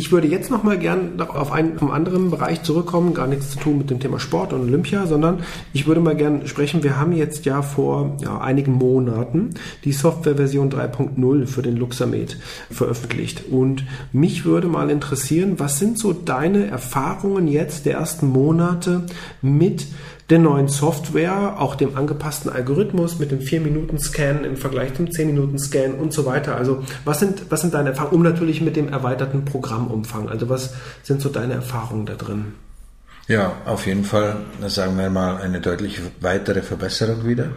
Ich würde jetzt noch mal gern auf einen vom anderen Bereich zurückkommen, gar nichts zu tun mit dem Thema Sport und Olympia, sondern ich würde mal gern sprechen. Wir haben jetzt ja vor ja, einigen Monaten die Softwareversion 3.0 für den Luxamed veröffentlicht und mich würde mal interessieren, was sind so deine Erfahrungen jetzt der ersten Monate mit der neuen Software, auch dem angepassten Algorithmus mit dem 4-Minuten-Scan im Vergleich zum 10-Minuten-Scan und so weiter. Also was sind, was sind deine Erfahrungen? Um natürlich mit dem erweiterten Programmumfang. Also was sind so deine Erfahrungen da drin? Ja, auf jeden Fall, sagen wir mal, eine deutlich weitere Verbesserung wieder.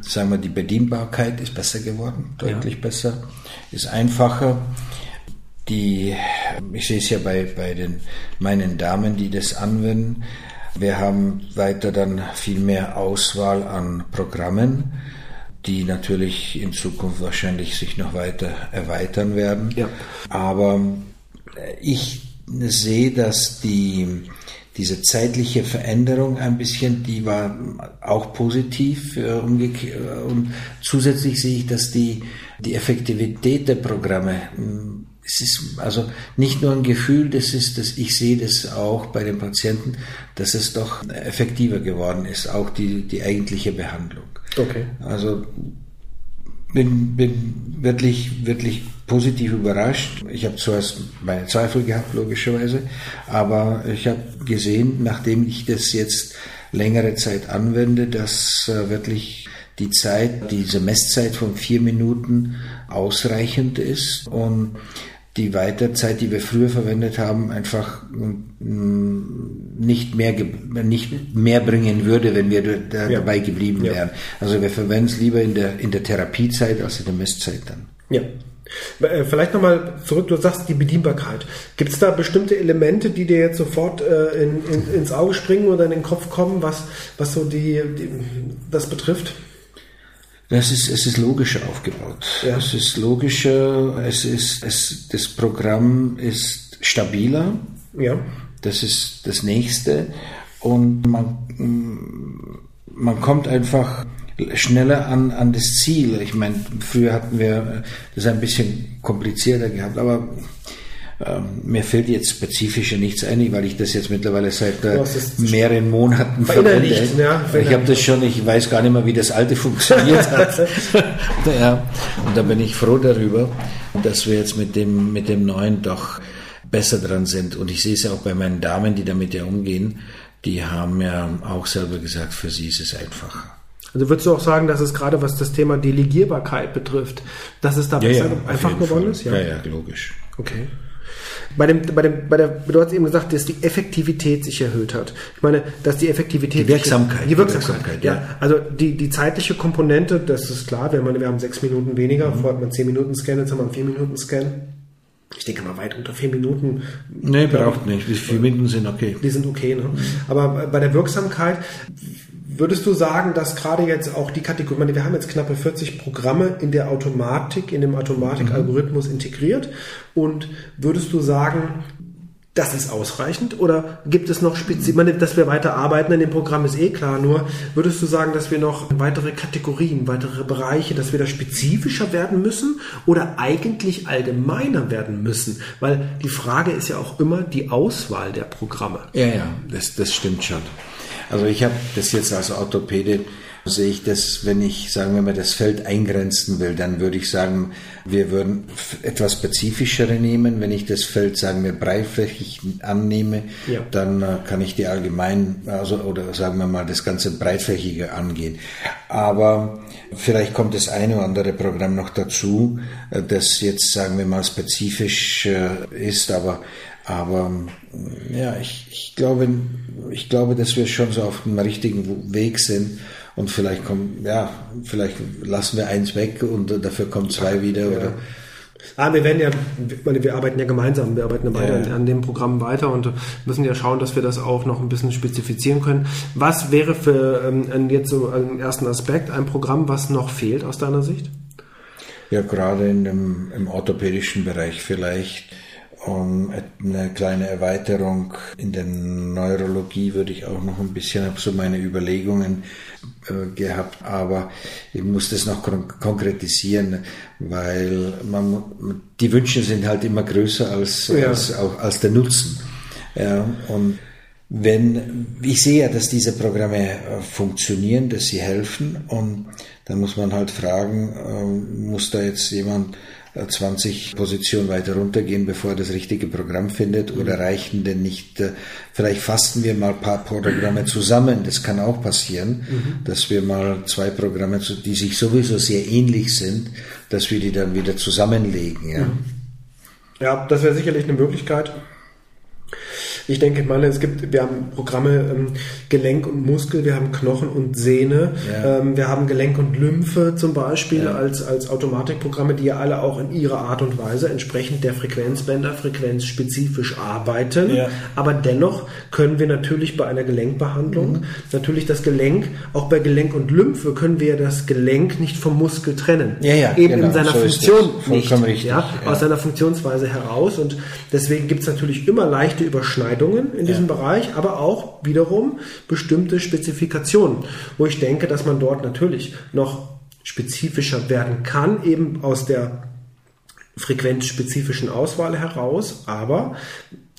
Sagen wir, die Bedienbarkeit ist besser geworden, deutlich ja. besser, ist einfacher. Die, ich sehe es ja bei, bei den, meinen Damen, die das anwenden, wir haben weiter dann viel mehr Auswahl an Programmen, die natürlich in Zukunft wahrscheinlich sich noch weiter erweitern werden. Ja. Aber äh, ich sehe, dass die, diese zeitliche Veränderung ein bisschen, die war auch positiv äh, und zusätzlich sehe ich, dass die, die Effektivität der Programme es ist also nicht nur ein Gefühl, das ist, dass ich sehe das auch bei den Patienten, dass es doch effektiver geworden ist, auch die, die eigentliche Behandlung. Okay. Also bin, bin wirklich, wirklich positiv überrascht. Ich habe zuerst meine Zweifel gehabt, logischerweise, aber ich habe gesehen, nachdem ich das jetzt längere Zeit anwende, dass äh, wirklich die Zeit, diese Messzeit von vier Minuten ausreichend ist und die Weiterzeit, die wir früher verwendet haben, einfach mm, nicht mehr, nicht mehr bringen würde, wenn wir da ja. dabei geblieben ja. wären. Also wir verwenden es lieber in der, in der Therapiezeit als in der Messzeit dann. Ja. Äh, vielleicht nochmal zurück, du sagst die Bedienbarkeit. Gibt es da bestimmte Elemente, die dir jetzt sofort äh, in, in, ins Auge springen oder in den Kopf kommen, was, was so die, die das betrifft? Das ist, es ist logischer aufgebaut. Ja. Es ist logischer, es ist, es, das Programm ist stabiler. Ja. Das ist das nächste. Und man, man kommt einfach schneller an, an das Ziel. Ich meine, früher hatten wir das ein bisschen komplizierter gehabt, aber ähm, mir fällt jetzt spezifischer nichts ein, weil ich das jetzt mittlerweile seit äh, mehreren Monaten verwende. Ja, ich habe das schon, ich weiß gar nicht mehr, wie das alte funktioniert hat. ja, und da bin ich froh darüber, dass wir jetzt mit dem, mit dem neuen doch besser dran sind. Und ich sehe es ja auch bei meinen Damen, die damit ja umgehen, die haben ja auch selber gesagt, für sie ist es einfacher. Also würdest du auch sagen, dass es gerade was das Thema Delegierbarkeit betrifft, dass es da ja, besser ja, einfach geworden Fall. ist? Ja, ja, logisch. Okay. Bei dem, bei dem, bei der, du hast eben gesagt, dass die Effektivität sich erhöht hat. Ich meine, dass die Effektivität. Die Wirksamkeit. Die Wirksamkeit, die Wirksamkeit ja. ja. Also die, die zeitliche Komponente, das ist klar, wenn man, wir haben sechs Minuten weniger, mhm. vorher hat man zehn Minuten Scan, jetzt haben wir einen vier Minuten Scan. Ich denke mal weit unter vier Minuten. Nee, braucht nicht. Vier Minuten sind okay. Die sind okay, ne? Mhm. Aber bei der Wirksamkeit, Würdest du sagen, dass gerade jetzt auch die Kategorie, meine, wir haben jetzt knappe 40 Programme in der Automatik, in dem Automatikalgorithmus integriert und würdest du sagen, das ist ausreichend oder gibt es noch speziell, dass wir weiter arbeiten in dem Programm ist eh klar, nur würdest du sagen, dass wir noch weitere Kategorien, weitere Bereiche, dass wir da spezifischer werden müssen oder eigentlich allgemeiner werden müssen? Weil die Frage ist ja auch immer die Auswahl der Programme. Ja, ja, das, das stimmt schon. Also ich habe das jetzt als Orthopäde, sehe ich das, wenn ich, sagen wir mal, das Feld eingrenzen will, dann würde ich sagen, wir würden etwas spezifischere nehmen. Wenn ich das Feld, sagen wir, breitflächig annehme, ja. dann äh, kann ich die allgemein, also, oder sagen wir mal, das ganze breitflächige angehen. Aber vielleicht kommt das eine oder andere Programm noch dazu, äh, das jetzt, sagen wir mal, spezifisch äh, ist, aber aber ja, ich, ich, glaube, ich glaube, dass wir schon so auf dem richtigen Weg sind. Und vielleicht kommen, ja, vielleicht lassen wir eins weg und dafür kommen zwei wieder. Ja. Oder Ah, wir werden ja, wir arbeiten ja gemeinsam, wir arbeiten ja beide ja. an dem Programm weiter und müssen ja schauen, dass wir das auch noch ein bisschen spezifizieren können. Was wäre für ähm, jetzt so einen ersten Aspekt ein Programm, was noch fehlt aus deiner Sicht? Ja, gerade in dem, im orthopädischen Bereich vielleicht um eine kleine Erweiterung in der Neurologie würde ich auch noch ein bisschen, habe so meine Überlegungen äh, gehabt, aber ich muss das noch konkretisieren, weil man, die Wünsche sind halt immer größer als, ja. als, auch, als der Nutzen. Ja, und wenn, ich sehe ja, dass diese Programme äh, funktionieren, dass sie helfen und dann muss man halt fragen, äh, muss da jetzt jemand 20 Positionen weiter runtergehen, bevor er das richtige Programm findet? Oder reichen denn nicht, äh, vielleicht fasten wir mal ein paar Programme zusammen. Das kann auch passieren, mhm. dass wir mal zwei Programme, die sich sowieso sehr ähnlich sind, dass wir die dann wieder zusammenlegen. Ja, mhm. ja das wäre sicherlich eine Möglichkeit. Ich denke, meine, es gibt, wir haben Programme ähm, Gelenk und Muskel, wir haben Knochen und Sehne, ja. ähm, wir haben Gelenk und Lymphe zum Beispiel ja. als, als Automatikprogramme, die ja alle auch in ihrer Art und Weise entsprechend der Frequenzbänder frequenzspezifisch arbeiten. Ja. Aber dennoch können wir natürlich bei einer Gelenkbehandlung mhm. natürlich das Gelenk, auch bei Gelenk und Lymphe können wir das Gelenk nicht vom Muskel trennen. Ja, ja, Eben genau. in seiner so Funktion nicht. Richtig, ja, Aus seiner Funktionsweise heraus. Und deswegen gibt es natürlich immer leichte Überschneidungen Entscheidungen in diesem ja. Bereich, aber auch wiederum bestimmte Spezifikationen, wo ich denke, dass man dort natürlich noch spezifischer werden kann, eben aus der frequenzspezifischen Auswahl heraus, aber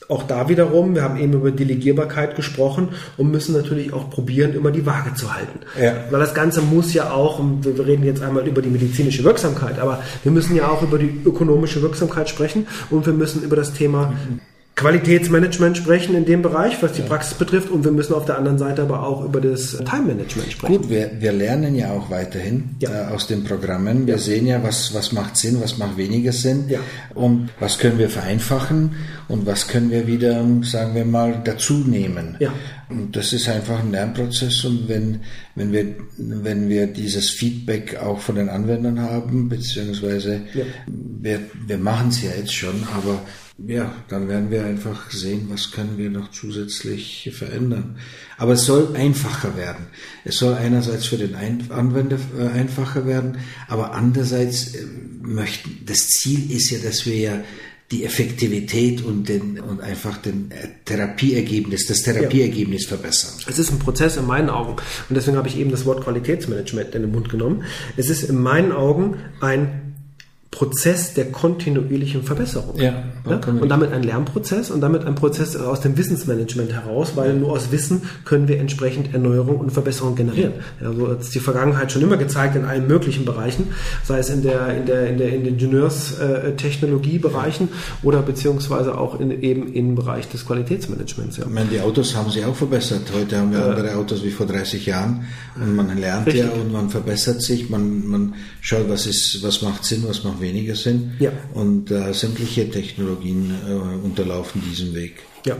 auch da wiederum, wir haben eben über Delegierbarkeit gesprochen und müssen natürlich auch probieren, immer die Waage zu halten. Ja. Weil das Ganze muss ja auch, wir reden jetzt einmal über die medizinische Wirksamkeit, aber wir müssen ja auch über die ökonomische Wirksamkeit sprechen und wir müssen über das Thema mhm. Qualitätsmanagement sprechen in dem Bereich, was die ja. Praxis betrifft. Und wir müssen auf der anderen Seite aber auch über das Time-Management sprechen. Gut, wir, wir lernen ja auch weiterhin ja. äh, aus den Programmen. Wir ja. sehen ja, was, was macht Sinn, was macht weniger Sinn. Ja. Und was können wir vereinfachen und was können wir wieder, sagen wir mal, dazu nehmen. Ja. Und das ist einfach ein Lernprozess. Und wenn, wenn, wir, wenn wir dieses Feedback auch von den Anwendern haben, beziehungsweise wir, wir machen es ja jetzt schon, aber ja, dann werden wir einfach sehen, was können wir noch zusätzlich verändern. Aber es soll einfacher werden. Es soll einerseits für den Anwender äh, einfacher werden, aber andererseits äh, möchten, das Ziel ist ja, dass wir ja die Effektivität und, den, und einfach den äh, Therapieergebnis, das Therapieergebnis ja. verbessern. Es ist ein Prozess in meinen Augen und deswegen habe ich eben das Wort Qualitätsmanagement in den Mund genommen. Es ist in meinen Augen ein Prozess der kontinuierlichen Verbesserung. Ja, ja? Und damit ein Lernprozess und damit ein Prozess aus dem Wissensmanagement heraus, weil nur aus Wissen können wir entsprechend Erneuerung und Verbesserung generieren. Ja, so hat es die Vergangenheit schon immer gezeigt in allen möglichen Bereichen, sei es in der in der in der in den Ingenieurstechnologiebereichen oder beziehungsweise auch in, eben im Bereich des Qualitätsmanagements. Ja. Ich meine, die Autos haben sich auch verbessert. Heute haben wir äh, andere Autos wie vor 30 Jahren und man lernt richtig. ja und man verbessert sich, man man schaut, was ist, was macht Sinn, was macht weniger sind. Ja. Und äh, sämtliche Technologien äh, unterlaufen diesen Weg. Ja,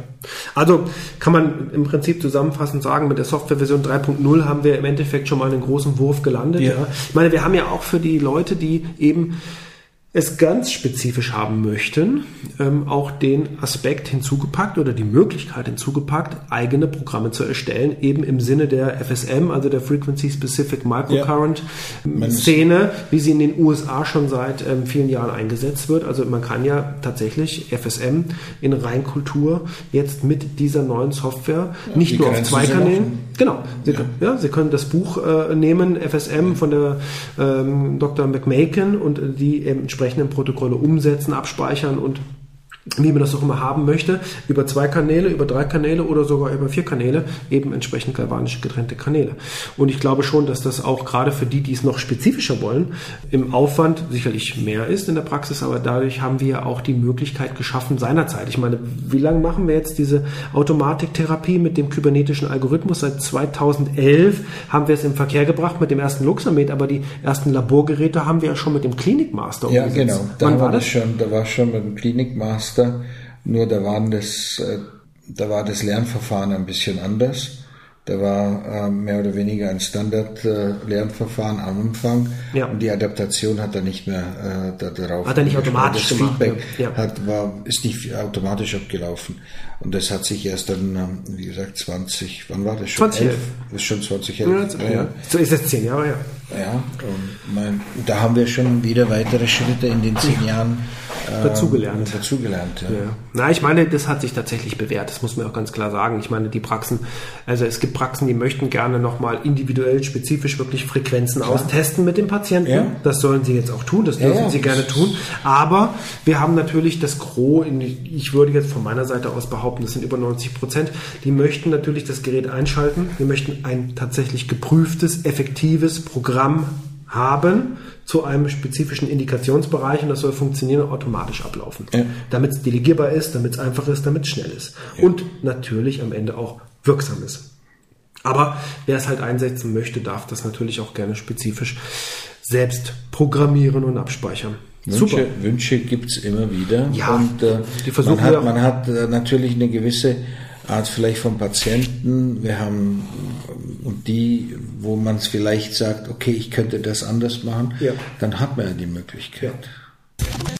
also kann man im Prinzip zusammenfassend sagen, mit der Softwareversion 3.0 haben wir im Endeffekt schon mal einen großen Wurf gelandet. Ja. ja. Ich meine, wir haben ja auch für die Leute, die eben es ganz spezifisch haben möchten, ähm, auch den Aspekt hinzugepackt oder die Möglichkeit hinzugepackt, eigene Programme zu erstellen, eben im Sinne der FSM, also der Frequency Specific Microcurrent ja. Szene, wie sie in den USA schon seit ähm, vielen Jahren eingesetzt wird. Also man kann ja tatsächlich FSM in Reinkultur jetzt mit dieser neuen Software ja, nicht nur auf zwei Kanälen. Genau. Sie, ja. Können, ja, Sie können das Buch äh, nehmen, FSM von der ähm, Dr. McMaken und äh, die entsprechend entsprechenden Protokolle umsetzen, abspeichern und wie man das auch immer haben möchte, über zwei Kanäle, über drei Kanäle oder sogar über vier Kanäle, eben entsprechend galvanisch getrennte Kanäle. Und ich glaube schon, dass das auch gerade für die, die es noch spezifischer wollen, im Aufwand sicherlich mehr ist in der Praxis, aber dadurch haben wir auch die Möglichkeit geschaffen seinerzeit. Ich meine, wie lange machen wir jetzt diese Automatiktherapie mit dem kybernetischen Algorithmus? Seit 2011 haben wir es im Verkehr gebracht mit dem ersten Luxamed, aber die ersten Laborgeräte haben wir ja schon mit dem Klinikmaster umgesetzt. Ja, genau. Da war das schon, da war schon mit dem Klinikmaster Master, nur da, waren das, äh, da war das Lernverfahren ein bisschen anders. Da war äh, mehr oder weniger ein Standard-Lernverfahren äh, am Anfang ja. und die Adaptation hat er nicht mehr äh, da, darauf. Hat er nicht automatisch das gemacht. Feedback ja. hat, war, ist nicht automatisch abgelaufen. Und das hat sich erst dann, ähm, wie gesagt, 20, wann war das schon? 2011. Das ist schon 2011. Ja, ja. So ist es zehn Jahre, ja. Ja, und mein, da haben wir schon wieder weitere Schritte in den zehn Jahren äh, dazugelernt. dazugelernt ja. ja. Na, ich meine, das hat sich tatsächlich bewährt, das muss man auch ganz klar sagen. Ich meine, die Praxen, also es gibt Praxen, die möchten gerne nochmal individuell, spezifisch wirklich Frequenzen klar. austesten mit dem Patienten. Ja. Das sollen sie jetzt auch tun, das dürfen ja, sie gerne tun. Aber wir haben natürlich das Gros, in, ich würde jetzt von meiner Seite aus behaupten, das sind über 90 Prozent, die möchten natürlich das Gerät einschalten, wir möchten ein tatsächlich geprüftes, effektives Programm haben zu einem spezifischen Indikationsbereich und das soll funktionieren und automatisch ablaufen. Ja. Damit es delegierbar ist, damit es einfach ist, damit es schnell ist. Ja. Und natürlich am Ende auch wirksam ist. Aber wer es halt einsetzen möchte, darf das natürlich auch gerne spezifisch selbst programmieren und abspeichern. Wünsche, Wünsche gibt es immer wieder. Ja, und äh, die versuchen man hat, man hat äh, natürlich eine gewisse Art vielleicht von Patienten. Wir haben und die, wo man es vielleicht sagt, okay, ich könnte das anders machen, ja. dann hat man ja die Möglichkeit. Ja.